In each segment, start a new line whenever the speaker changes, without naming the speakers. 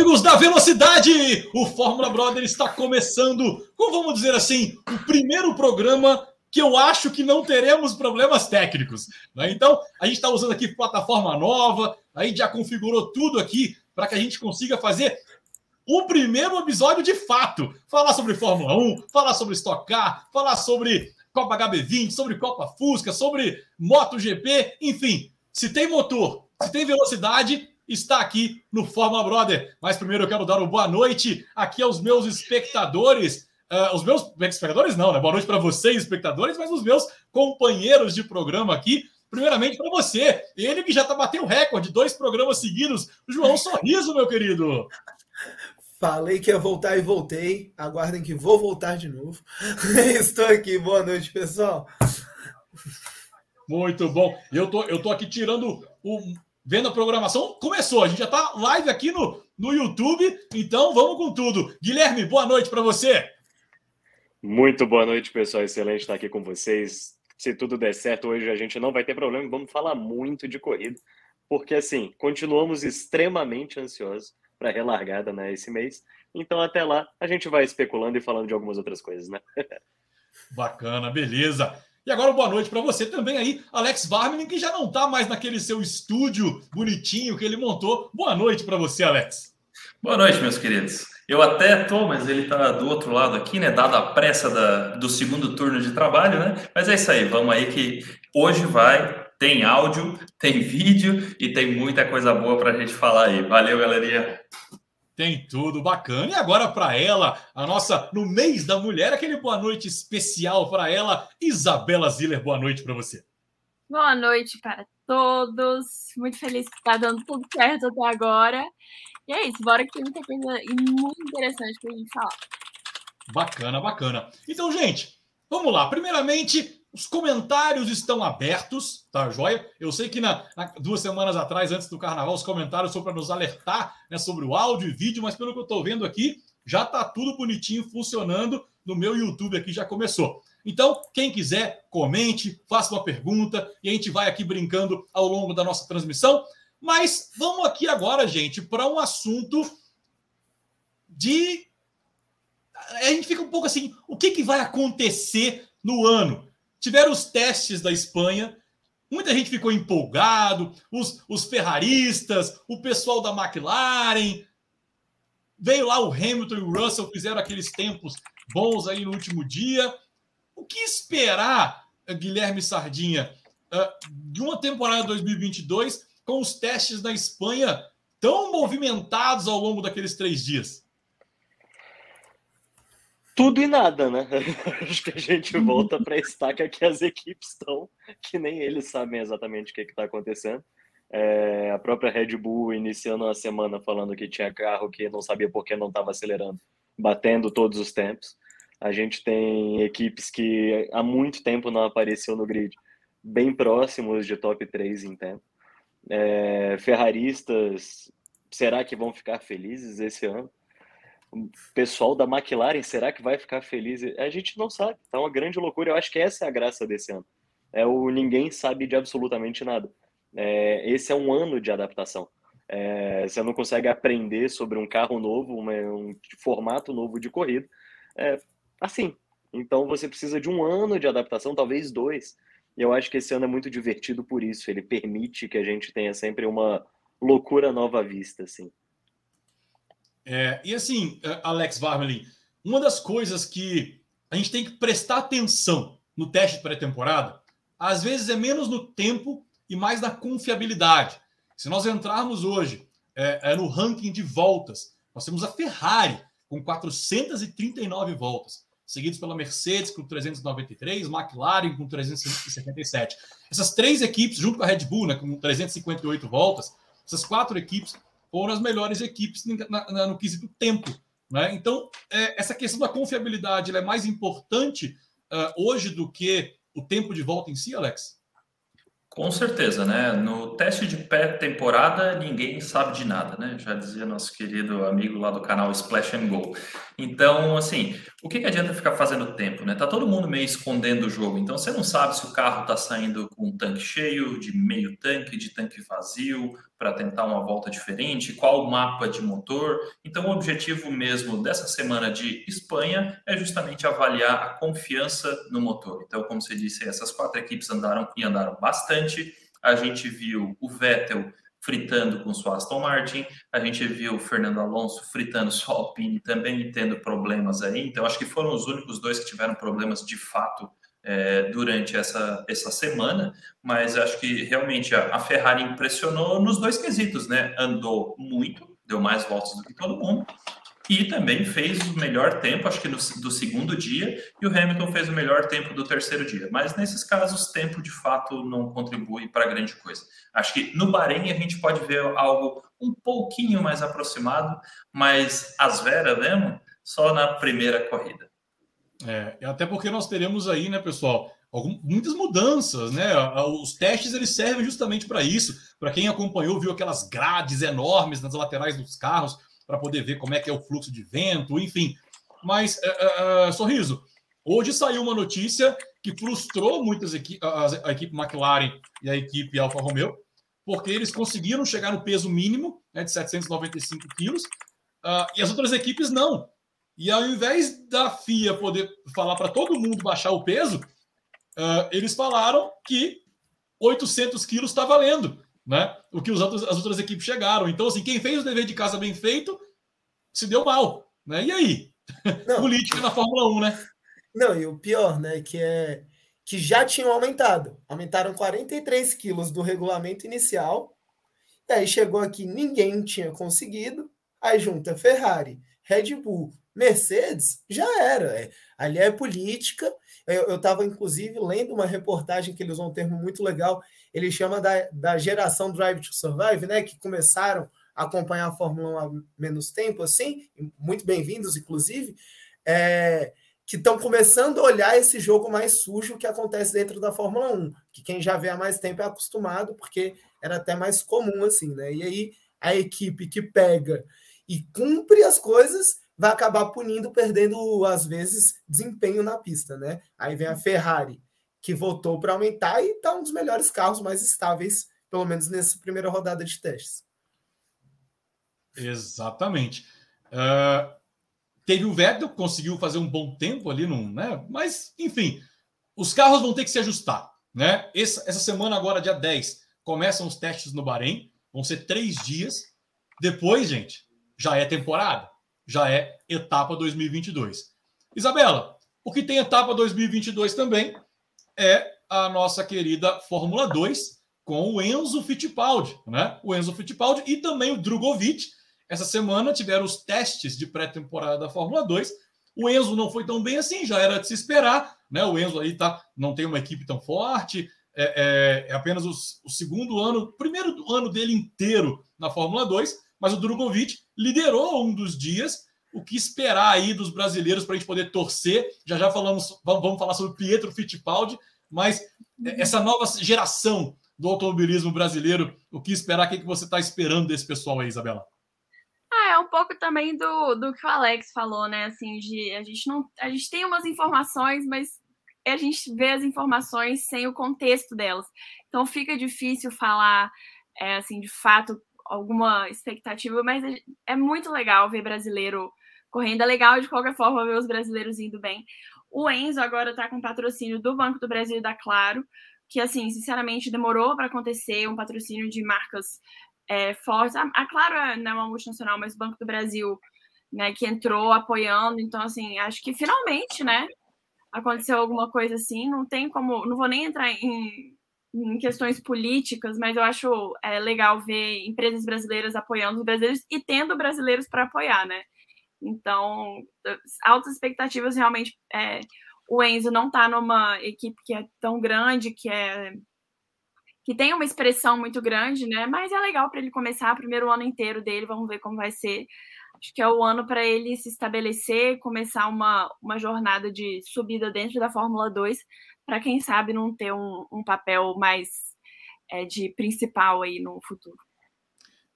amigos da Velocidade! O Fórmula Brother está começando com, vamos dizer assim, o primeiro programa que eu acho que não teremos problemas técnicos. Né? Então, a gente está usando aqui plataforma nova, a gente já configurou tudo aqui para que a gente consiga fazer o primeiro episódio de fato. Falar sobre Fórmula 1, falar sobre Stock Car, falar sobre Copa HB20, sobre Copa Fusca, sobre MotoGP, enfim. Se tem motor, se tem velocidade, está aqui no Forma Brother. Mas primeiro eu quero dar uma boa noite aqui aos meus espectadores. Uh, os meus espectadores não, né? Boa noite para vocês, espectadores, mas os meus companheiros de programa aqui. Primeiramente para você, ele que já está batendo recorde, dois programas seguidos. João Sorriso, meu querido.
Falei que ia voltar e voltei. Aguardem que vou voltar de novo. Estou aqui. Boa noite, pessoal.
Muito bom. Eu tô, eu tô aqui tirando o vendo a programação. Começou, a gente já está live aqui no, no YouTube, então vamos com tudo. Guilherme, boa noite para você.
Muito boa noite, pessoal. Excelente estar aqui com vocês. Se tudo der certo, hoje a gente não vai ter problema. Vamos falar muito de corrida, porque assim, continuamos extremamente ansiosos para a relargada né, esse mês. Então, até lá, a gente vai especulando e falando de algumas outras coisas, né?
Bacana, beleza. E agora, boa noite para você também aí, Alex Varmin, que já não está mais naquele seu estúdio bonitinho que ele montou. Boa noite para você, Alex.
Boa noite, meus queridos. Eu até tô, mas ele está do outro lado aqui, né? Dada a pressa da, do segundo turno de trabalho, né? Mas é isso aí, vamos aí que hoje vai, tem áudio, tem vídeo e tem muita coisa boa para a gente falar aí. Valeu, galerinha.
Tem tudo bacana. E agora para ela, a nossa no mês da mulher, aquele boa noite especial para ela, Isabela Ziller. Boa noite para você.
Boa noite para todos. Muito feliz que está dando tudo certo até agora. E é isso, bora que tem muita coisa muito interessante para a gente falar.
Bacana, bacana. Então, gente, vamos lá. Primeiramente, os comentários estão abertos, tá joia? Eu sei que na, na, duas semanas atrás, antes do carnaval, os comentários foram para nos alertar né, sobre o áudio e vídeo, mas pelo que eu estou vendo aqui, já está tudo bonitinho funcionando no meu YouTube aqui, já começou. Então, quem quiser, comente, faça uma pergunta e a gente vai aqui brincando ao longo da nossa transmissão. Mas vamos aqui agora, gente, para um assunto de. A gente fica um pouco assim: o que, que vai acontecer no ano? Tiveram os testes da Espanha. Muita gente ficou empolgado, os, os ferraristas, o pessoal da McLaren. Veio lá o Hamilton e o Russell, fizeram aqueles tempos bons aí no último dia. O que esperar, Guilherme Sardinha, ah, de uma temporada 2022 com os testes da Espanha tão movimentados ao longo daqueles três dias?
Tudo e nada, né? Acho que a gente volta para a estaca que as equipes estão, que nem eles sabem exatamente o que está acontecendo. É, a própria Red Bull iniciando a semana falando que tinha carro que não sabia por que não estava acelerando, batendo todos os tempos. A gente tem equipes que há muito tempo não apareceu no grid, bem próximos de top 3 em tempo. É, ferraristas, será que vão ficar felizes esse ano? O pessoal da McLaren, será que vai ficar feliz? A gente não sabe. Tá uma grande loucura. Eu acho que essa é a graça desse ano. É o ninguém sabe de absolutamente nada. É, esse é um ano de adaptação. É, você não consegue aprender sobre um carro novo, uma, um formato novo de corrida, é, assim. Então você precisa de um ano de adaptação, talvez dois. E eu acho que esse ano é muito divertido por isso. Ele permite que a gente tenha sempre uma loucura nova à vista, assim.
É, e assim, é, Alex Varmelin, uma das coisas que a gente tem que prestar atenção no teste de pré-temporada, às vezes é menos no tempo e mais na confiabilidade. Se nós entrarmos hoje é, é no ranking de voltas, nós temos a Ferrari com 439 voltas, seguidos pela Mercedes com 393, McLaren com 377. Essas três equipes, junto com a Red Bull, né, com 358 voltas, essas quatro equipes foram as melhores equipes na, na, no quesito tempo. Né? Então, é, essa questão da confiabilidade é mais importante uh, hoje do que o tempo de volta em si, Alex?
Com certeza, né? No teste de pré-temporada, ninguém sabe de nada, né? Já dizia nosso querido amigo lá do canal Splash and Go. Então, assim, o que, que adianta ficar fazendo tempo, né? Tá todo mundo meio escondendo o jogo. Então, você não sabe se o carro tá saindo com um tanque cheio, de meio tanque, de tanque vazio, para tentar uma volta diferente, qual o mapa de motor. Então, o objetivo mesmo dessa semana de Espanha é justamente avaliar a confiança no motor. Então, como você disse, essas quatro equipes andaram e andaram bastante. A gente viu o Vettel fritando com sua Aston Martin, a gente viu o Fernando Alonso fritando sua Alpine também tendo problemas aí. Então, acho que foram os únicos dois que tiveram problemas de fato é, durante essa, essa semana, mas acho que realmente a, a, Ferrari impressionou nos dois quesitos, né? Andou muito, deu mais voltas do que todo mundo, e também fez o melhor tempo, acho que no, do segundo dia, e o Hamilton fez o melhor tempo do terceiro dia. Mas nesses casos, tempo de fato não contribui para grande coisa. Acho que no Bahrein a gente pode ver algo um pouquinho mais aproximado, mas as Vera mesmo, só na primeira corrida.
É, até porque nós teremos aí, né, pessoal, muitas mudanças, né? Os testes eles servem justamente para isso. Para quem acompanhou, viu aquelas grades enormes nas laterais dos carros para poder ver como é que é o fluxo de vento, enfim. Mas, é, é, é sorriso, hoje saiu uma notícia que frustrou muitas equipes, a, a, equipe McLaren e a equipe Alfa Romeo, porque eles conseguiram chegar no peso mínimo né, de 795 quilos, uh, e as outras equipes não. E ao invés da FIA poder falar para todo mundo baixar o peso, uh, eles falaram que 800 quilos está valendo, né? O que os outros, as outras equipes chegaram. Então, assim, quem fez o dever de casa bem feito se deu mal, né? E aí? Política na Fórmula 1, né?
Não, e o pior, né, que é que já tinham aumentado. Aumentaram 43 quilos do regulamento inicial. E aí chegou aqui, ninguém tinha conseguido. Aí junta Ferrari, Red Bull, Mercedes já era. É, ali é política. Eu estava, inclusive, lendo uma reportagem que ele usou um termo muito legal. Ele chama da, da geração Drive to Survive, né? Que começaram a acompanhar a Fórmula 1 há menos tempo, assim, muito bem-vindos, inclusive, é, que estão começando a olhar esse jogo mais sujo que acontece dentro da Fórmula 1. Que quem já vê há mais tempo é acostumado, porque era até mais comum, assim, né? E aí a equipe que pega e cumpre as coisas vai acabar punindo, perdendo, às vezes, desempenho na pista, né? Aí vem a Ferrari, que voltou para aumentar e está um dos melhores carros mais estáveis, pelo menos nessa primeira rodada de testes.
Exatamente. Uh, teve o Vettel, conseguiu fazer um bom tempo ali, num, né? mas, enfim, os carros vão ter que se ajustar. Né? Essa, essa semana, agora, dia 10, começam os testes no Bahrein, vão ser três dias. Depois, gente, já é temporada já é etapa 2022. Isabela, o que tem etapa 2022 também é a nossa querida Fórmula 2 com o Enzo Fittipaldi, né? O Enzo Fittipaldi e também o Drogovic. Essa semana tiveram os testes de pré-temporada da Fórmula 2. O Enzo não foi tão bem assim, já era de se esperar, né? O Enzo aí tá, não tem uma equipe tão forte, é, é, é apenas o, o segundo ano, primeiro ano dele inteiro na Fórmula 2 mas o Drogovic liderou um dos dias. O que esperar aí dos brasileiros para a gente poder torcer? Já já falamos, vamos falar sobre Pietro Fittipaldi, mas essa nova geração do automobilismo brasileiro, o que esperar? O que você está esperando desse pessoal aí, Isabela?
Ah, é um pouco também do, do que o Alex falou, né? Assim, de a gente não, a gente tem umas informações, mas a gente vê as informações sem o contexto delas. Então fica difícil falar, é, assim, de fato alguma expectativa, mas é, é muito legal ver brasileiro correndo. É legal de qualquer forma ver os brasileiros indo bem. O Enzo agora está com patrocínio do Banco do Brasil e da Claro, que assim, sinceramente, demorou para acontecer um patrocínio de marcas é, fortes. A, a Claro não é uma multinacional, mas o Banco do Brasil, né, que entrou apoiando. Então, assim, acho que finalmente, né, aconteceu alguma coisa assim. Não tem como, não vou nem entrar em em questões políticas, mas eu acho é, legal ver empresas brasileiras apoiando os brasileiros e tendo brasileiros para apoiar, né? Então, altas expectativas realmente. É, o Enzo não está numa equipe que é tão grande, que é que tem uma expressão muito grande, né? Mas é legal para ele começar o primeiro ano inteiro dele, vamos ver como vai ser. Acho que é o ano para ele se estabelecer, começar uma, uma jornada de subida dentro da Fórmula 2, para quem sabe não ter um, um papel mais é, de principal aí no futuro.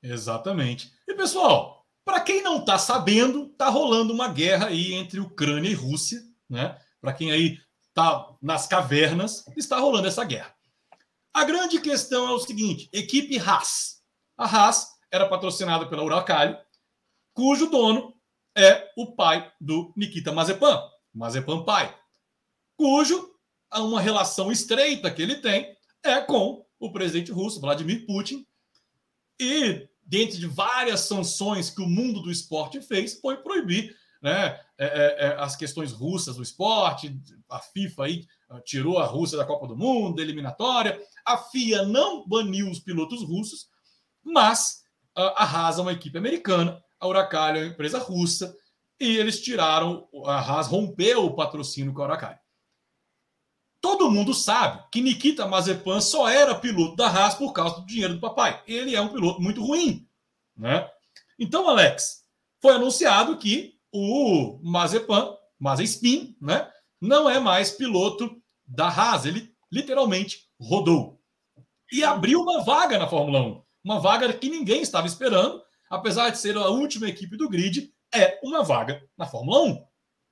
Exatamente. E pessoal, para quem não está sabendo, está rolando uma guerra aí entre Ucrânia e Rússia, né? Para quem aí está nas cavernas, está rolando essa guerra. A grande questão é o seguinte: equipe Haas. A Haas era patrocinada pela Uralcali, cujo dono é o pai do Nikita Mazepan, Mazepan pai, cujo uma relação estreita que ele tem é com o presidente russo, Vladimir Putin, e dentro de várias sanções que o mundo do esporte fez, foi proibir né, é, é, é as questões russas do esporte. A FIFA aí ah, tirou a Rússia da Copa do Mundo, eliminatória. A FIA não baniu os pilotos russos, mas uh, a Haas é uma equipe americana, a Huracan é uma empresa russa, e eles tiraram, a Haas rompeu o patrocínio com a Huracan. Todo mundo sabe que Nikita Mazepan só era piloto da Haas por causa do dinheiro do papai. Ele é um piloto muito ruim, né? Então, Alex, foi anunciado que o Mazepan, Mazepin, né, não é mais piloto da Haas. Ele literalmente rodou e abriu uma vaga na Fórmula 1, uma vaga que ninguém estava esperando, apesar de ser a última equipe do grid, é uma vaga na Fórmula 1.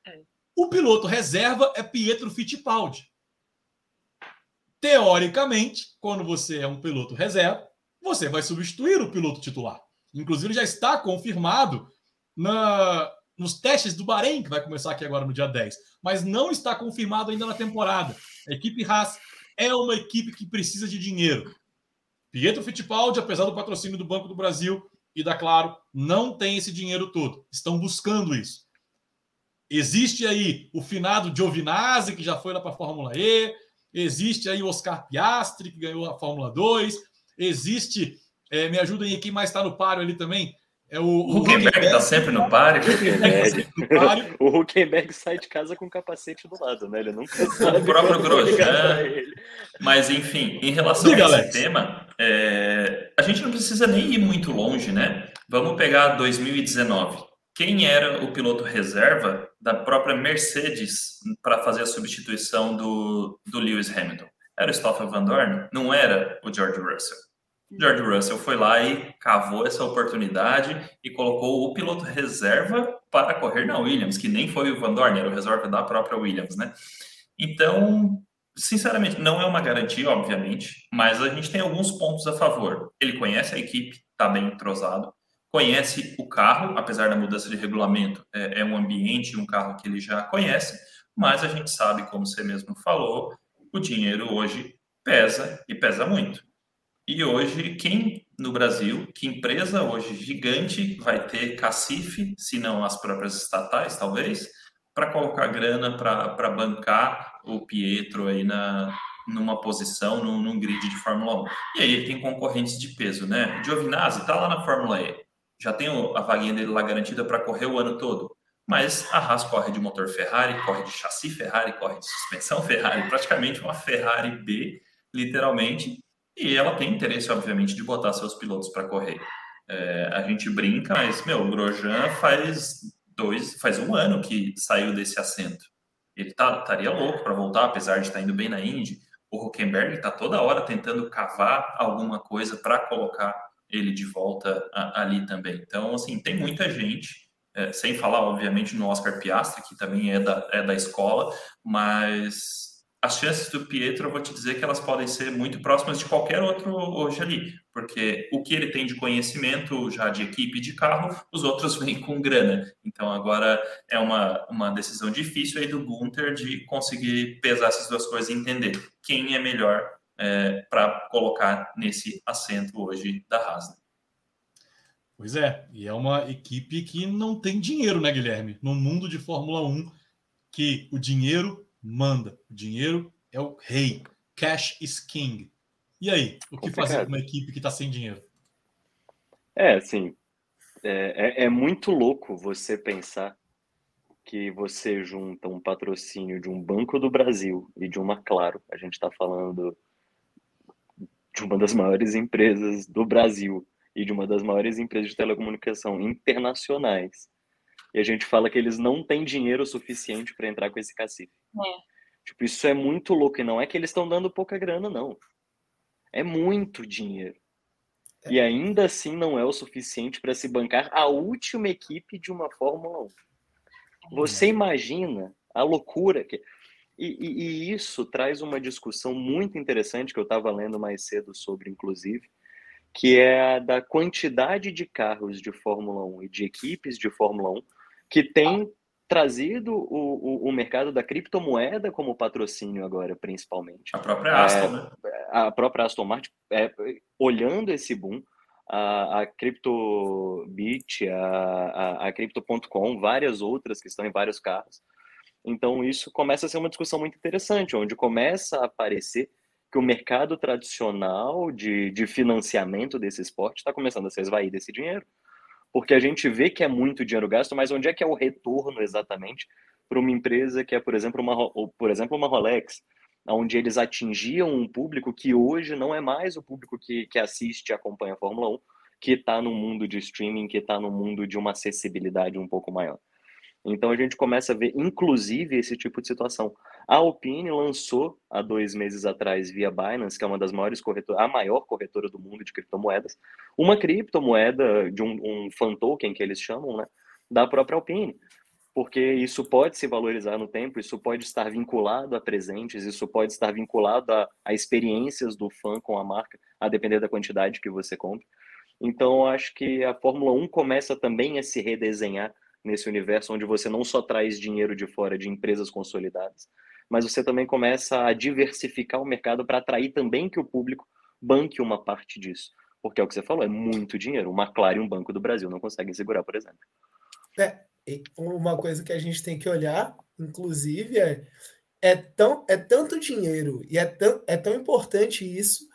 É. O piloto reserva é Pietro Fittipaldi teoricamente, quando você é um piloto reserva, você vai substituir o piloto titular. Inclusive, já está confirmado na, nos testes do Bahrein, que vai começar aqui agora no dia 10, mas não está confirmado ainda na temporada. A equipe Haas é uma equipe que precisa de dinheiro. Pietro Fittipaldi, apesar do patrocínio do Banco do Brasil e da Claro, não tem esse dinheiro todo. Estão buscando isso. Existe aí o finado Giovinazzi, que já foi lá para a Fórmula E, Existe aí o Oscar Piastri, que ganhou a Fórmula 2. Existe, é, me ajudem aí, quem mais está no páreo ali também? É o,
o Huckenberg está sempre no páreo.
o Huckenberg sai de casa com o capacete do lado, né? Ele nunca sabe.
O próprio Grosjean. Mas, enfim, em relação Diga, a esse Alex. tema, é... a gente não precisa nem ir muito longe, né? Vamos pegar 2019 quem era o piloto reserva da própria Mercedes para fazer a substituição do, do Lewis Hamilton? Era o Stoffel Van Dorn? Não era o George Russell. George Russell foi lá e cavou essa oportunidade e colocou o piloto reserva para correr na Williams, que nem foi o Van Dorn, era o reserva da própria Williams, né? Então, sinceramente, não é uma garantia, obviamente, mas a gente tem alguns pontos a favor. Ele conhece a equipe, está bem entrosado conhece o carro, apesar da mudança de regulamento, é, é um ambiente, um carro que ele já conhece, mas a gente sabe, como você mesmo falou, o dinheiro hoje pesa e pesa muito. E hoje, quem no Brasil, que empresa hoje gigante vai ter cacife, se não as próprias estatais, talvez, para colocar grana para bancar o Pietro aí na, numa posição, num, num, grid de Fórmula 1. E aí ele tem concorrentes de peso, né? Giovinazzi está lá na Fórmula E já tem a vaguinha dele lá garantida para correr o ano todo. Mas a Haas corre de motor Ferrari, corre de chassi Ferrari, corre de suspensão Ferrari, praticamente uma Ferrari B, literalmente. E ela tem interesse, obviamente, de botar seus pilotos para correr. É, a gente brinca, mas, meu, o Grosjean faz dois, faz um ano que saiu desse assento. Ele tá, estaria louco para voltar, apesar de estar tá indo bem na Indy. O Huckenberg está toda hora tentando cavar alguma coisa para colocar ele de volta a, ali também. Então, assim, tem muita gente, é, sem falar, obviamente, no Oscar Piastri, que também é da, é da escola, mas as chances do Pietro, eu vou te dizer que elas podem ser muito próximas de qualquer outro hoje ali, porque o que ele tem de conhecimento já de equipe de carro, os outros vêm com grana. Então agora é uma, uma decisão difícil aí do Gunter de conseguir pesar essas duas coisas e entender quem é melhor é, para colocar nesse assento hoje da Haas.
Pois é, e é uma equipe que não tem dinheiro, né, Guilherme? No mundo de Fórmula 1, que o dinheiro manda, o dinheiro é o rei, cash is king. E aí, o que fazer com uma equipe que está sem dinheiro?
É, assim, é, é, é muito louco você pensar que você junta um patrocínio de um Banco do Brasil e de uma Claro, a gente está falando de uma das maiores empresas do Brasil e de uma das maiores empresas de telecomunicação internacionais. E a gente fala que eles não têm dinheiro suficiente para entrar com esse cacife. É. Tipo, isso é muito louco. E não é que eles estão dando pouca grana, não. É muito dinheiro. É. E ainda assim não é o suficiente para se bancar a última equipe de uma Fórmula 1. Você imagina a loucura que. E, e, e, isso traz uma discussão muito interessante que eu estava lendo mais cedo sobre, inclusive, que é a da quantidade de carros de Fórmula 1 e de equipes de Fórmula 1 que tem trazido o, o, o mercado da criptomoeda como patrocínio agora, principalmente.
A própria Aston,
é,
né?
A própria Aston Martin, é, olhando esse boom, a, a CryptoBit, a, a, a Crypto.com, várias outras que estão em vários carros. Então, isso começa a ser uma discussão muito interessante, onde começa a aparecer que o mercado tradicional de, de financiamento desse esporte está começando a se esvair desse dinheiro. Porque a gente vê que é muito dinheiro gasto, mas onde é que é o retorno exatamente para uma empresa que é, por exemplo, uma, por exemplo, uma Rolex, onde eles atingiam um público que hoje não é mais o público que, que assiste e acompanha a Fórmula 1, que está no mundo de streaming, que está no mundo de uma acessibilidade um pouco maior. Então a gente começa a ver, inclusive, esse tipo de situação. A Alpine lançou há dois meses atrás, via Binance, que é uma das maiores corretoras, a maior corretora do mundo de criptomoedas, uma criptomoeda de um, um fan token que eles chamam, né, da própria Alpine. Porque isso pode se valorizar no tempo, isso pode estar vinculado a presentes, isso pode estar vinculado a, a experiências do fã com a marca, a depender da quantidade que você compra. Então, acho que a Fórmula 1 começa também a se redesenhar nesse universo onde você não só traz dinheiro de fora de empresas consolidadas, mas você também começa a diversificar o mercado para atrair também que o público banque uma parte disso. Porque é o que você falou, é muito dinheiro. O McLaren e um Banco do Brasil não conseguem segurar, por exemplo.
É, uma coisa que a gente tem que olhar, inclusive, é, é, tão, é tanto dinheiro e é tão, é tão importante isso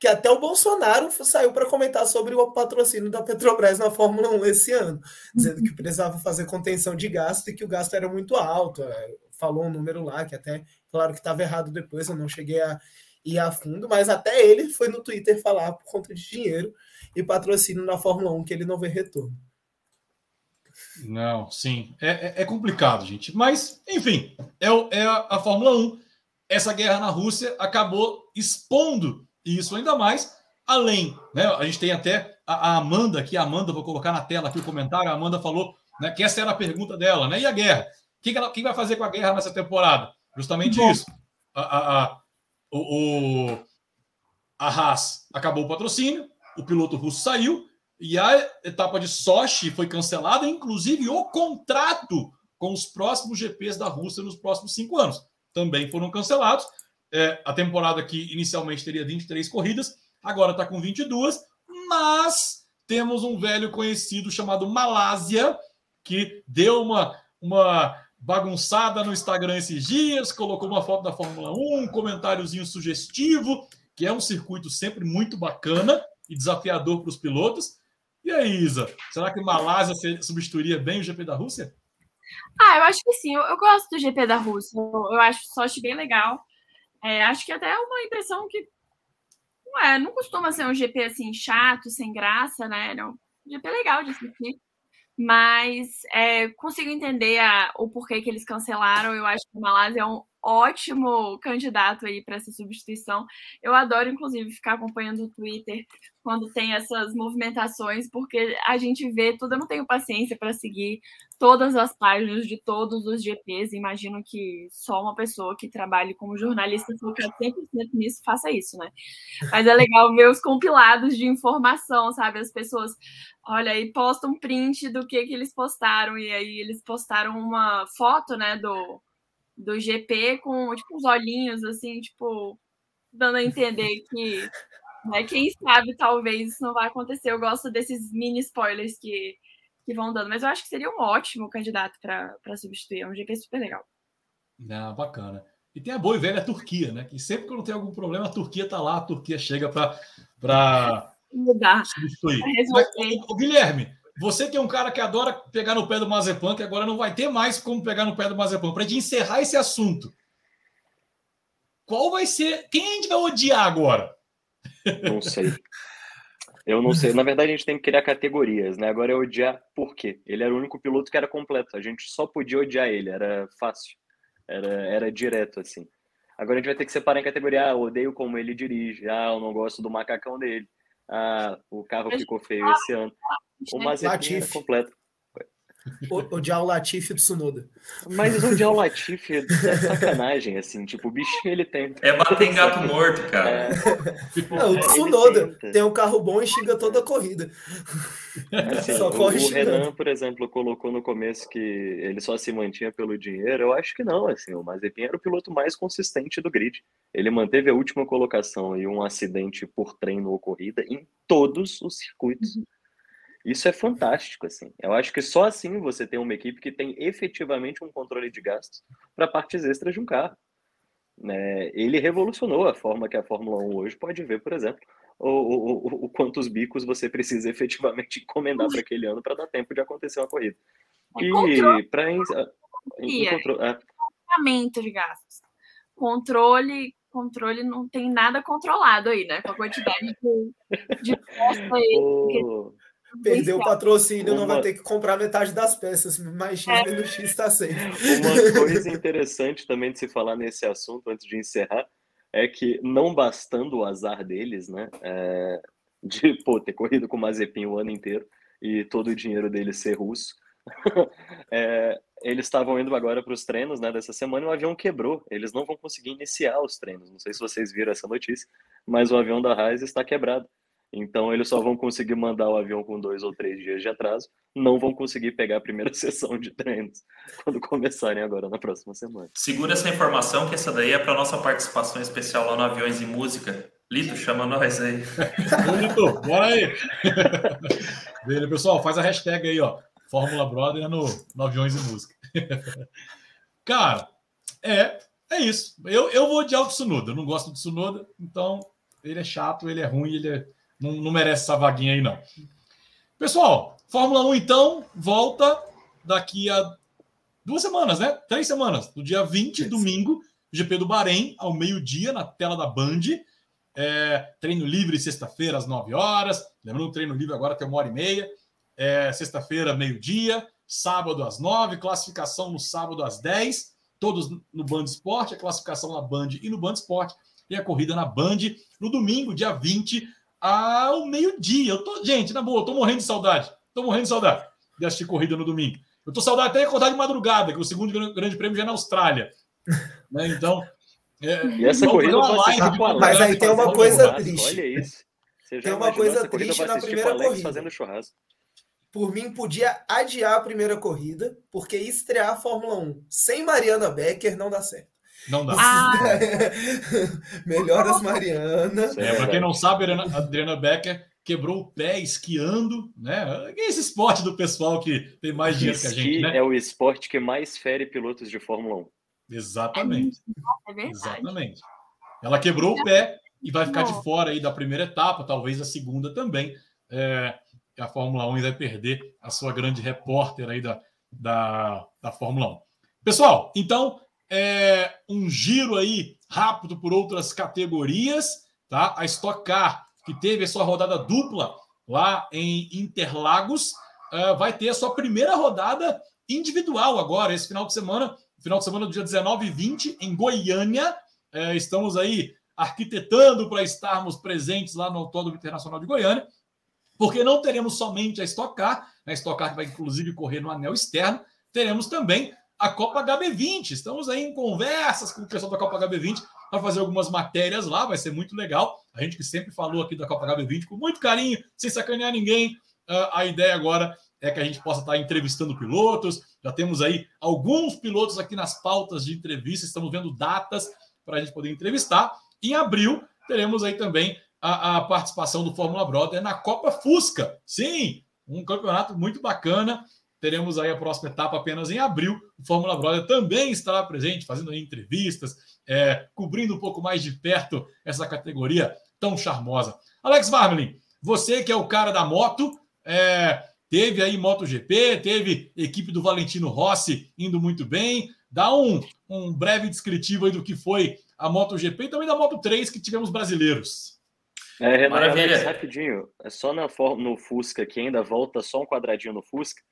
que até o Bolsonaro saiu para comentar sobre o patrocínio da Petrobras na Fórmula 1 esse ano, dizendo que precisava fazer contenção de gasto e que o gasto era muito alto. É, falou um número lá que até, claro que estava errado depois, eu não cheguei a ir a fundo, mas até ele foi no Twitter falar por conta de dinheiro e patrocínio na Fórmula 1 que ele não vê retorno.
Não, sim. É, é, é complicado, gente. Mas, enfim, é, é a, a Fórmula 1. Essa guerra na Rússia acabou expondo e isso ainda mais além, né? A gente tem até a, a Amanda aqui, a Amanda, vou colocar na tela aqui o comentário. A Amanda falou né, que essa era a pergunta dela, né? E a guerra? O que, que, vai fazer com a guerra nessa temporada? Justamente Bom. isso. A, a, a, o, a Haas acabou o patrocínio, o piloto russo saiu e a etapa de Sochi foi cancelada, inclusive o contrato com os próximos GPs da Rússia nos próximos cinco anos também foram cancelados. É, a temporada que inicialmente teria 23 corridas, agora está com 22, mas temos um velho conhecido chamado Malásia, que deu uma, uma bagunçada no Instagram esses dias, colocou uma foto da Fórmula 1, um comentáriozinho sugestivo, que é um circuito sempre muito bacana e desafiador para os pilotos. E aí, Isa, será que Malásia substituiria bem o GP da Rússia?
Ah, eu acho que sim. Eu, eu gosto do GP da Rússia. Eu, acho só acho bem legal. É, acho que até é uma impressão que não é, não costuma ser um GP assim chato, sem graça, né? Não, um GP legal de assistir. Mas é, consigo entender a, o porquê que eles cancelaram. Eu acho que o Malásia é um ótimo candidato aí para essa substituição. Eu adoro, inclusive, ficar acompanhando o Twitter quando tem essas movimentações, porque a gente vê tudo. Eu não tenho paciência para seguir todas as páginas de todos os GPs. Imagino que só uma pessoa que trabalhe como jornalista focada 100% nisso faça isso, né? Mas é legal ver os compilados de informação, sabe? As pessoas, olha, aí postam print do que, que eles postaram, e aí eles postaram uma foto, né, do do GP com tipo uns olhinhos assim, tipo, dando a entender que né, quem sabe talvez isso não vai acontecer. Eu gosto desses mini spoilers que, que vão dando, mas eu acho que seria um ótimo candidato para substituir. É um GP super legal.
Ah, bacana. E tem a boa e velha Turquia, né? Que sempre que não tem algum problema, a Turquia tá lá, a Turquia chega para
mudar.
Substituir. Mas, o, o Guilherme, você que é um cara que adora pegar no pé do Mazepan, que agora não vai ter mais como pegar no pé do Mazepan. Para gente encerrar esse assunto, qual vai ser. Quem a gente vai odiar agora?
Não sei. Eu não sei. Na verdade, a gente tem que criar categorias, né? Agora é odiar por quê? Ele era o único piloto que era completo. A gente só podia odiar ele, era fácil. Era, era direto, assim. Agora a gente vai ter que separar em categoria. Ah, eu odeio como ele dirige. Ah, eu não gosto do macacão dele. Ah, o carro ficou feio esse ano. O Mazepin é completo.
O, odiar o Latifi e o Tsunoda.
Mas odiar o Latifi é sacanagem, assim. Tipo, o bichinho ele tem.
É bater em gato morto, cara.
É... Não, o é, Tsunoda tem um carro bom e xinga toda a corrida.
Assim, só corre o, o Renan, por exemplo, colocou no começo que ele só se mantinha pelo dinheiro. Eu acho que não, assim. O Mazepin era o piloto mais consistente do grid. Ele manteve a última colocação e um acidente por treino ou corrida em todos os circuitos. Uhum. Isso é fantástico, assim. Eu acho que só assim você tem uma equipe que tem efetivamente um controle de gastos para partes extras de um carro. Né? Ele revolucionou a forma que a Fórmula 1 hoje pode ver, por exemplo, o, o, o, quantos bicos você precisa efetivamente encomendar para aquele ano para dar tempo de acontecer uma corrida. É e para
é. de gastos. Controle, controle não tem nada controlado aí, né? Com a quantidade de, de
peça aí. Perdeu o patrocínio, uma... não vai ter que comprar metade das peças, mais X é. menos X está sem.
Uma coisa interessante também de se falar nesse assunto, antes de encerrar, é que não bastando o azar deles, né, é, de pô, ter corrido com o Mazepin o ano inteiro e todo o dinheiro deles ser russo, é, eles estavam indo agora para os treinos né, dessa semana e o avião quebrou. Eles não vão conseguir iniciar os treinos. Não sei se vocês viram essa notícia, mas o avião da Raiz está quebrado. Então eles só vão conseguir mandar o avião com dois ou três dias de atraso, não vão conseguir pegar a primeira sessão de treinos quando começarem agora na próxima semana.
Segura essa informação que essa daí é para nossa participação especial lá no Aviões e Música. Lito, chama nós aí.
Lito, bora aí. Beleza, pessoal, faz a hashtag aí, ó. Fórmula Brother no, no Aviões e Música. Cara, é, é isso. Eu, eu vou de o Tsunoda. Eu não gosto do Tsunoda, então ele é chato, ele é ruim, ele é não, não merece essa vaguinha aí, não. Pessoal, Fórmula 1 então volta daqui a duas semanas, né? Três semanas. No dia 20, domingo, GP do Bahrein, ao meio-dia, na tela da Band. É, treino livre sexta-feira às 9 horas. Lembrando, o treino livre agora tem uma hora e meia. É, sexta-feira, meio-dia. Sábado às 9, classificação no sábado às 10. Todos no Band Esporte, a classificação na Band e no Band Esporte. E a corrida na Band no domingo, dia 20, ao meio-dia. Eu tô, gente, na boa, eu tô morrendo de saudade. Tô morrendo de saudade de assistir corrida no domingo. Eu tô saudade até de acordar de madrugada, que o segundo grande prêmio já é na Austrália. né? Então.
É, e essa corrida
vai Mas aí tem uma coisa triste.
Olha isso.
tem uma coisa triste na primeira corrida.
Fazendo churrasco.
Por mim, podia adiar a primeira corrida, porque estrear a Fórmula 1 sem Mariana Becker não dá certo.
Não dá. Ah.
Melhoras Mariana.
É, para quem não sabe, a Adriana Becker quebrou o pé esquiando, né? É esse esporte do pessoal que tem mais dinheiro Esqui que a gente, né?
é o esporte que mais fere pilotos de Fórmula 1.
Exatamente. É Exatamente. Ela quebrou o pé e vai ficar de fora aí da primeira etapa, talvez da segunda também. É, a Fórmula 1 vai perder a sua grande repórter aí da, da, da Fórmula 1. Pessoal, então é, um giro aí rápido por outras categorias, tá? A Stock Car, que teve a sua rodada dupla lá em Interlagos, uh, vai ter a sua primeira rodada individual agora, esse final de semana, final de semana do dia 19 e 20, em Goiânia. Uh, estamos aí arquitetando para estarmos presentes lá no Autódromo Internacional de Goiânia, porque não teremos somente a Stock Car, a Stock Car que vai inclusive correr no anel externo, teremos também a Copa HB20. Estamos aí em conversas com o pessoal da Copa HB20 para fazer algumas matérias lá, vai ser muito legal. A gente que sempre falou aqui da Copa HB20 com muito carinho, sem sacanear ninguém. Uh, a ideia agora é que a gente possa estar entrevistando pilotos. Já temos aí alguns pilotos aqui nas pautas de entrevista, estamos vendo datas para a gente poder entrevistar. Em abril, teremos aí também a, a participação do Fórmula Brother na Copa Fusca. Sim, um campeonato muito bacana teremos aí a próxima etapa apenas em abril. O Fórmula Brother também estará presente, fazendo entrevistas, é, cobrindo um pouco mais de perto essa categoria tão charmosa. Alex Marmelin, você que é o cara da moto, é, teve aí MotoGP, teve equipe do Valentino Rossi indo muito bem. Dá um, um breve descritivo aí do que foi a MotoGP e também da Moto 3 que tivemos brasileiros.
É, Renan, Maravilha. rapidinho, é só na, no Fusca que ainda volta só um quadradinho no Fusca.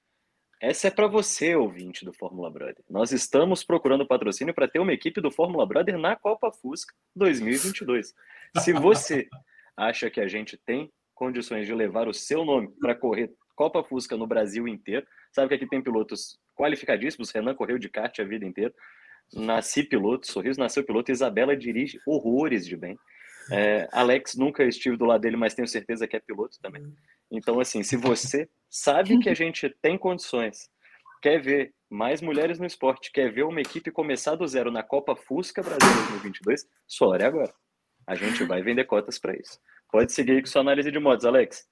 Essa é para você, ouvinte do Fórmula Brother. Nós estamos procurando patrocínio para ter uma equipe do Fórmula Brother na Copa Fusca 2022. Se você acha que a gente tem condições de levar o seu nome para correr Copa Fusca no Brasil inteiro. Sabe que aqui tem pilotos qualificadíssimos. Renan correu de kart a vida inteira. Nasci piloto, Sorriso nasceu piloto. Isabela dirige horrores de bem. É, Alex nunca estive do lado dele, mas tenho certeza que é piloto também. Então, assim, se você sabe que a gente tem condições, quer ver mais mulheres no esporte, quer ver uma equipe começar do zero na Copa Fusca Brasil 2022, só é agora. A gente vai vender cotas para isso. Pode seguir aí com sua análise de modos, Alex.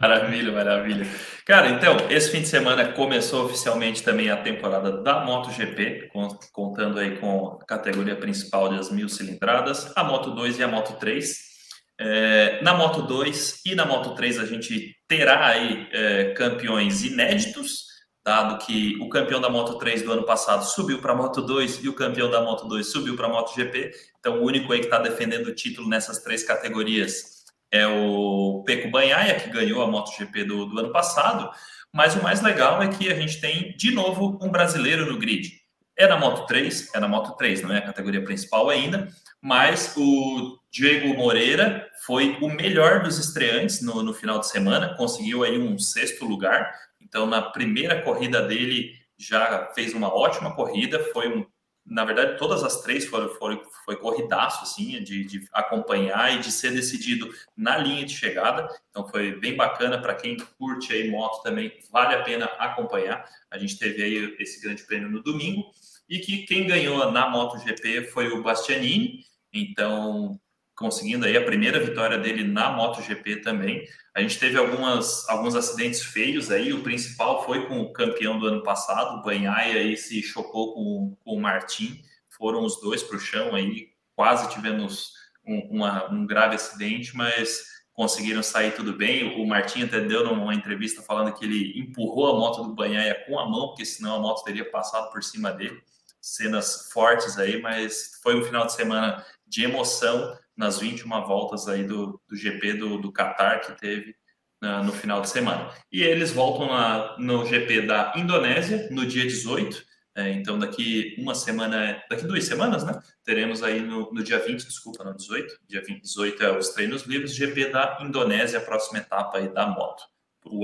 Maravilha, maravilha. Cara, então, esse fim de semana começou oficialmente também a temporada da MotoGP, contando aí com a categoria principal das mil cilindradas, a Moto 2 e a Moto 3. É, na Moto 2 e na Moto 3 a gente terá aí é, campeões inéditos, dado que o campeão da Moto 3 do ano passado subiu para a Moto 2 e o campeão da Moto 2 subiu para a MotoGP. Então, o único aí que está defendendo o título nessas três categorias é o Peco Banhaia, que ganhou a MotoGP do, do ano passado. Mas o mais legal é que a gente tem, de novo, um brasileiro no grid. É na Moto 3, é na Moto 3, não é a categoria principal ainda, mas o Diego Moreira foi o melhor dos estreantes no, no final de semana, conseguiu aí um sexto lugar, então, na primeira corrida dele, já fez uma ótima corrida. Foi um, na verdade, todas as três foram, foram foi corridaço, assim, de, de acompanhar e de ser decidido na linha de chegada. Então, foi bem bacana para quem curte aí moto também, vale a pena acompanhar. A gente teve aí esse grande prêmio no domingo e que quem ganhou na MotoGP foi o Bastianini. Então, conseguindo aí a primeira vitória dele na MotoGP também. A gente teve algumas, alguns acidentes feios aí, o principal foi com o campeão do ano passado, o Banhaia aí se chocou com, com o Martin, foram os dois para o chão aí, quase tivemos um, uma, um grave acidente, mas conseguiram sair tudo bem. O Martin até deu numa entrevista falando que ele empurrou a moto do Banhaia com a mão, porque senão a moto teria passado por cima dele. Cenas fortes aí, mas foi um final de semana de emoção nas 21 voltas aí do, do GP do, do Qatar que teve uh, no final de semana. E eles voltam na, no GP da Indonésia no dia 18. É, então, daqui uma semana, daqui duas semanas, né? Teremos aí no, no dia 20, desculpa, no 18. Dia 20, 18 é os treinos livres, GP da Indonésia, a próxima etapa aí da moto.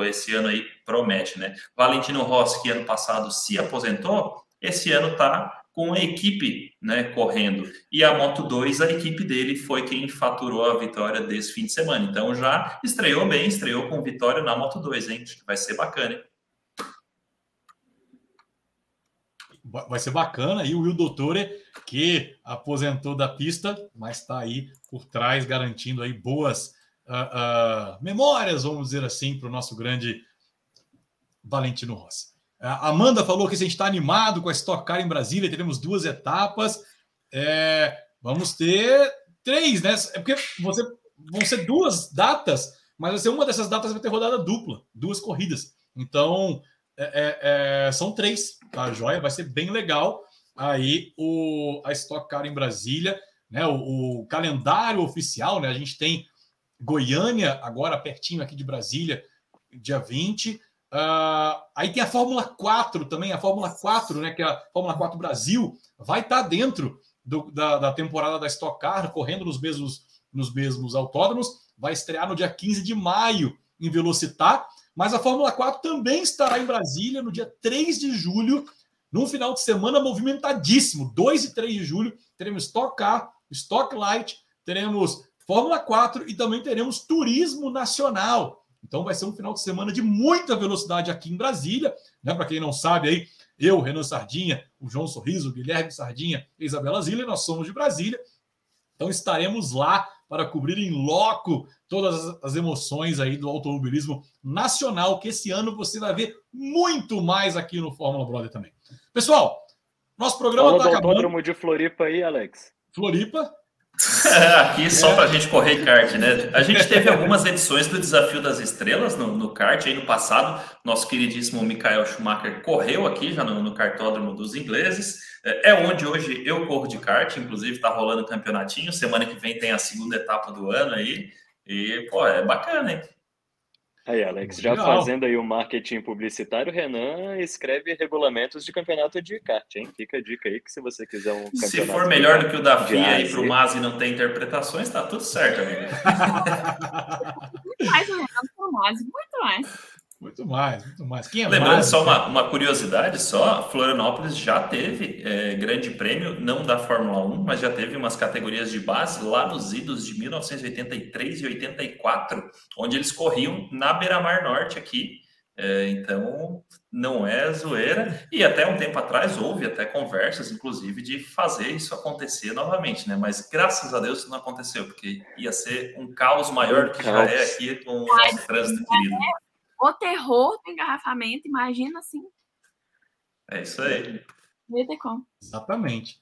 Esse ano aí promete, né? Valentino Rossi, que ano passado se aposentou, esse ano tá com a equipe né, correndo. E a Moto 2, a equipe dele foi quem faturou a vitória desse fim de semana. Então já estreou bem, estreou com vitória na Moto 2, hein? Vai ser bacana, hein?
Vai ser bacana. E o Will Dottore, que aposentou da pista, mas está aí por trás, garantindo aí boas uh, uh, memórias, vamos dizer assim, para o nosso grande Valentino Rossi. A Amanda falou que a gente está animado com a Stock Car em Brasília, teremos duas etapas. É, vamos ter três, né? É porque você, vão ser duas datas, mas vai ser uma dessas datas vai ter rodada dupla, duas corridas. Então, é, é, é, são três, tá? Joia, vai ser bem legal. Aí o, a Stock Car em Brasília, né? O, o calendário oficial, né? A gente tem Goiânia, agora pertinho aqui de Brasília, dia 20. Uh, aí tem a Fórmula 4 também, a Fórmula 4, né, que é a Fórmula 4 Brasil, vai estar tá dentro do, da, da, temporada da Stock Car, correndo nos mesmos, nos mesmos autódromos, vai estrear no dia 15 de maio em Velocitar, mas a Fórmula 4 também estará em Brasília no dia 3 de julho, num final de semana movimentadíssimo, 2 e 3 de julho, teremos Stock Car, Stock Light, teremos Fórmula 4 e também teremos Turismo Nacional. Então vai ser um final de semana de muita velocidade aqui em Brasília. Né? Para quem não sabe aí, eu, Renan Sardinha, o João Sorriso, o Guilherme Sardinha e Isabela Zilla, nós somos de Brasília. Então estaremos lá para cobrir em loco todas as emoções aí do automobilismo nacional, que esse ano você vai ver muito mais aqui no Fórmula Brother também. Pessoal, nosso programa
está acabando. Autódromo de Floripa aí, Alex.
Floripa,
Aqui só para a gente correr kart, né? A gente teve algumas edições do Desafio das Estrelas no, no kart aí no passado. Nosso queridíssimo Michael Schumacher correu aqui já no, no kartódromo dos ingleses. É, é onde hoje eu corro de kart, inclusive está rolando o campeonatinho. Semana que vem tem a segunda etapa do ano aí. E, pô, é bacana, hein?
Aí, Alex, já Legal. fazendo aí o marketing publicitário, Renan escreve regulamentos de campeonato de kart, hein? Fica a dica aí que se você quiser um campeonato.
Se for melhor do que o da FIA e pro Masi não tem interpretações, tá tudo certo, amigo.
Faz o Renan pro Masi, muito Muito mais.
Muito mais, muito mais. Quem é
Lembrando
mais?
só uma, uma curiosidade, só Florianópolis já teve é, grande prêmio, não da Fórmula 1, mas já teve umas categorias de base lá nos idos de 1983 e 84, onde eles corriam na Beira-Mar Norte aqui. É, então, não é zoeira. E até um tempo atrás houve até conversas, inclusive, de fazer isso acontecer novamente, né? Mas graças a Deus isso não aconteceu, porque ia ser um caos maior do que já é aqui com o nosso trânsito querido.
O terror do engarrafamento, imagina assim.
É isso aí.
Não ia ter como.
Exatamente.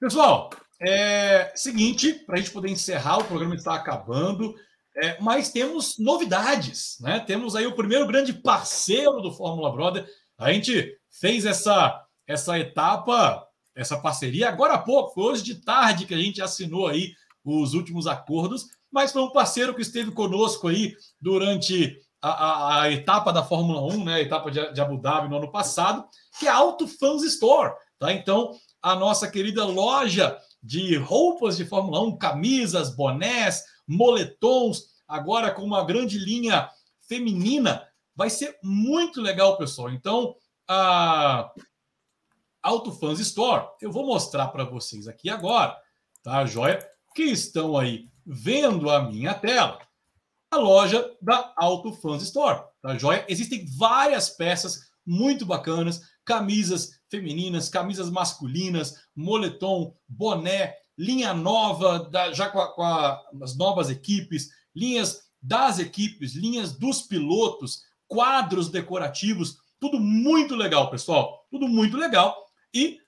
Pessoal, é seguinte, para a gente poder encerrar, o programa está acabando, é, mas temos novidades, né? Temos aí o primeiro grande parceiro do Fórmula Brother. A gente fez essa, essa etapa, essa parceria agora há pouco, foi hoje de tarde que a gente assinou aí os últimos acordos, mas foi um parceiro que esteve conosco aí durante a, a, a, etapa da Fórmula 1, né, a etapa de, de, Abu Dhabi no ano passado, que é a Auto Fans Store. Tá? Então, a nossa querida loja de roupas de Fórmula 1, camisas, bonés, moletons, agora com uma grande linha feminina, vai ser muito legal, pessoal. Então, a Auto Fans Store, eu vou mostrar para vocês aqui agora, tá, joia? Que estão aí vendo a minha tela loja da Auto Fans Store, tá joia? Existem várias peças muito bacanas, camisas femininas, camisas masculinas, moletom, boné, linha nova, da, já com, a, com a, as novas equipes, linhas das equipes, linhas dos pilotos, quadros decorativos, tudo muito legal, pessoal, tudo muito legal. E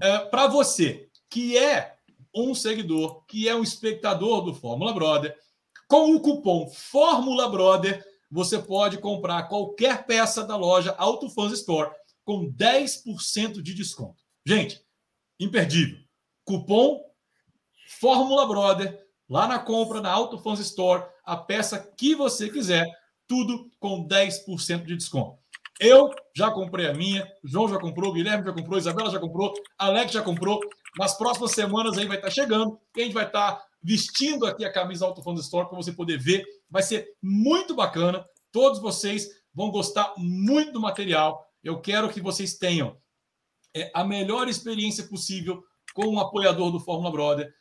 é, para você que é um seguidor, que é um espectador do Fórmula Brother, com o cupom Fórmula Brother, você pode comprar qualquer peça da loja Auto Fans Store com 10% de desconto. Gente, imperdível. Cupom Fórmula Brother, lá na compra na Auto Fans Store, a peça que você quiser, tudo com 10% de desconto. Eu já comprei a minha, João já comprou, Guilherme já comprou, Isabela já comprou, Alex já comprou. Nas próximas semanas aí vai estar chegando a gente vai estar vestindo aqui a camisa Auto Fans Store para você poder ver. Vai ser muito bacana. Todos vocês vão gostar muito do material. Eu quero que vocês tenham é, a melhor experiência possível com um apoiador do Fórmula Brother.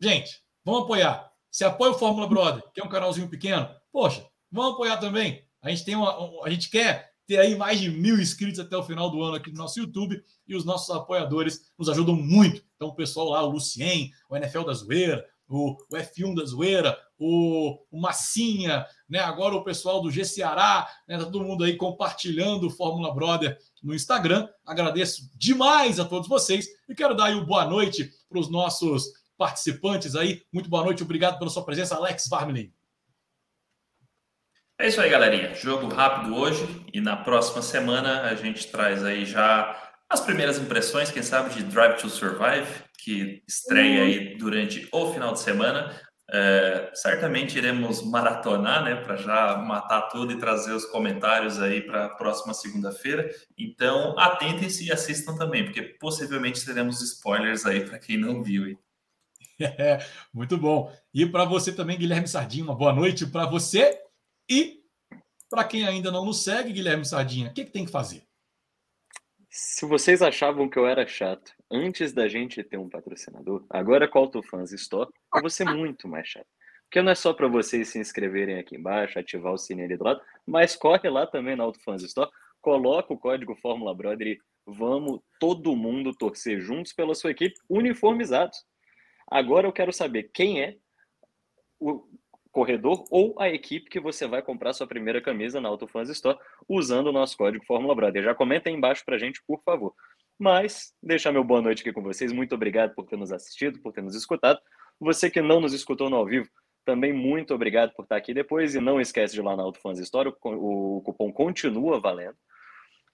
Gente, vamos apoiar. Se apoia o Fórmula Brother, que é um canalzinho pequeno, poxa, vamos apoiar também. A gente tem uma, a gente quer ter aí mais de mil inscritos até o final do ano aqui no nosso YouTube e os nossos apoiadores nos ajudam muito. Então, o pessoal lá, o Lucien, o NFL da Zoeira, o, o F1 da Zoeira, o, Massinha, né? agora o pessoal do G Ceará, né? Tá todo mundo aí compartilhando o Fórmula Brother no Instagram. Agradeço demais a todos vocês e quero dar aí uma boa noite para os nossos participantes aí. Muito boa noite, obrigado pela sua presença, Alex Varmelin.
É isso aí, galerinha. Jogo rápido hoje e na próxima semana a gente traz aí já as primeiras impressões, quem sabe, de Drive to Survive, que estreia aí durante o final de semana. É, certamente iremos maratonar, né, para já matar tudo e trazer os comentários aí para a próxima segunda-feira. Então, atentem-se e assistam também, porque possivelmente teremos spoilers aí para quem não viu. Hein?
É, muito bom. E para você também, Guilherme Sardinha, uma boa noite para você e para quem ainda não nos segue, Guilherme Sardinha, o que, que tem que fazer?
Se vocês achavam que eu era chato antes da gente ter um patrocinador, agora com a Autofans Store, eu vou ser muito mais chato. Porque não é só para vocês se inscreverem aqui embaixo, ativar o sininho ali do lado, mas corre lá também na Autofans Store, coloca o código Fórmula Brother e vamos todo mundo torcer juntos pela sua equipe uniformizados. Agora eu quero saber quem é o corredor ou a equipe que você vai comprar sua primeira camisa na Autofans Store usando o nosso código Fórmula Brother. Já comenta aí embaixo para a gente, por favor. Mas, deixar meu boa noite aqui com vocês. Muito obrigado por ter nos assistido, por ter nos escutado. Você que não nos escutou no ao vivo, também muito obrigado por estar aqui depois. E não esquece de ir lá na Autofans Store, o cupom continua valendo.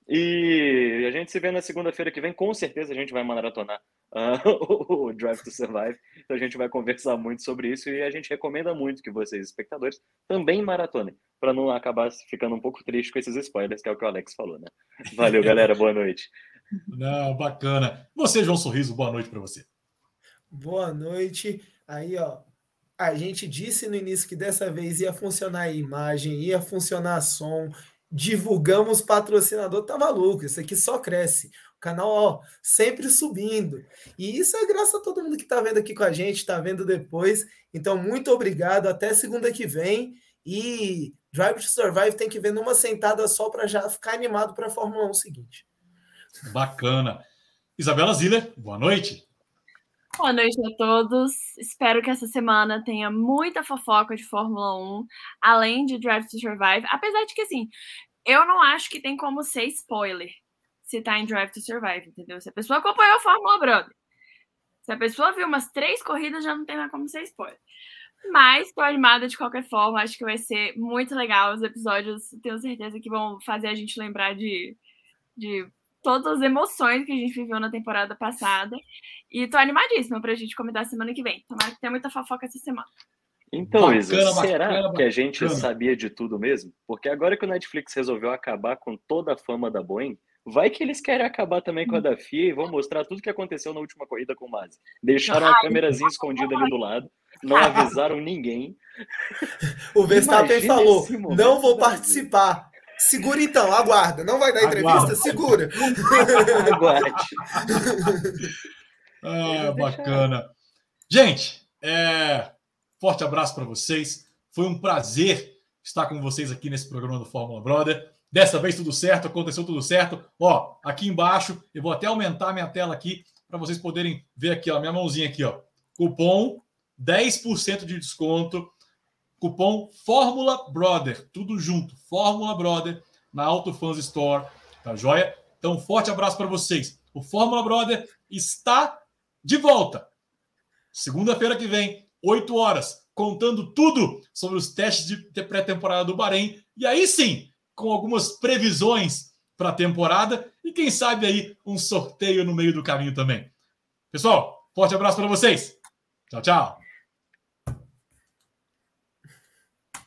E a gente se vê na segunda-feira que vem. Com certeza a gente vai maratonar uh, o Drive to Survive. Então a gente vai conversar muito sobre isso e a gente recomenda muito que vocês, espectadores, também maratonem, para não acabar ficando um pouco triste com esses spoilers, que é o que o Alex falou, né? Valeu, galera. Boa noite.
Não, bacana. Você, João Sorriso, boa noite para você.
Boa noite. Aí, ó, a gente disse no início que dessa vez ia funcionar a imagem, ia funcionar som, divulgamos patrocinador, tá maluco, isso aqui só cresce. O canal, ó, sempre subindo. E isso é graças a todo mundo que tá vendo aqui com a gente, tá vendo depois. Então, muito obrigado, até segunda que vem. E Drive to Survive tem que ver numa sentada só para já ficar animado para a Fórmula 1 seguinte.
Bacana. Isabela Ziller, boa noite.
Boa noite a todos. Espero que essa semana tenha muita fofoca de Fórmula 1, além de Drive to Survive. Apesar de que, assim, eu não acho que tem como ser spoiler se tá em Drive to Survive, entendeu? Se a pessoa acompanhou a Fórmula Brother, se a pessoa viu umas três corridas, já não tem mais como ser spoiler. Mas tô animada de qualquer forma, acho que vai ser muito legal. Os episódios, tenho certeza que vão fazer a gente lembrar de, de todas as emoções que a gente viveu na temporada passada. E tô animadíssima pra gente comentar semana que vem. Tomara que tenha muita fofoca essa semana.
Então, bacana, Isa, será bacana, que a gente bacana. sabia de tudo mesmo? Porque agora que o Netflix resolveu acabar com toda a fama da Boeing, vai que eles querem acabar também com a da FIA e vão mostrar tudo que aconteceu na última corrida com o Masi. Deixaram a câmerazinha escondida ali do lado, não avisaram ninguém.
O Verstappen falou: não vou participar. Segura então, aguarda. Não vai dar entrevista? Aguarda. Segura.
Aguarde.
ah, bacana. Gente, é... forte abraço para vocês. Foi um prazer estar com vocês aqui nesse programa do Fórmula Brother. Dessa vez tudo certo, aconteceu tudo certo. Ó, aqui embaixo, eu vou até aumentar minha tela aqui para vocês poderem ver aqui, ó, minha mãozinha aqui, ó. Cupom 10% de desconto Cupom Fórmula Brother, tudo junto, Fórmula Brother, na Autofans Store, tá joia? Então, forte abraço para vocês. O Fórmula Brother está de volta. Segunda-feira que vem, 8 horas, contando tudo sobre os testes de pré-temporada do Bahrein. E aí sim, com algumas previsões para a temporada e quem sabe aí um sorteio no meio do caminho também. Pessoal, forte abraço para vocês. Tchau, tchau.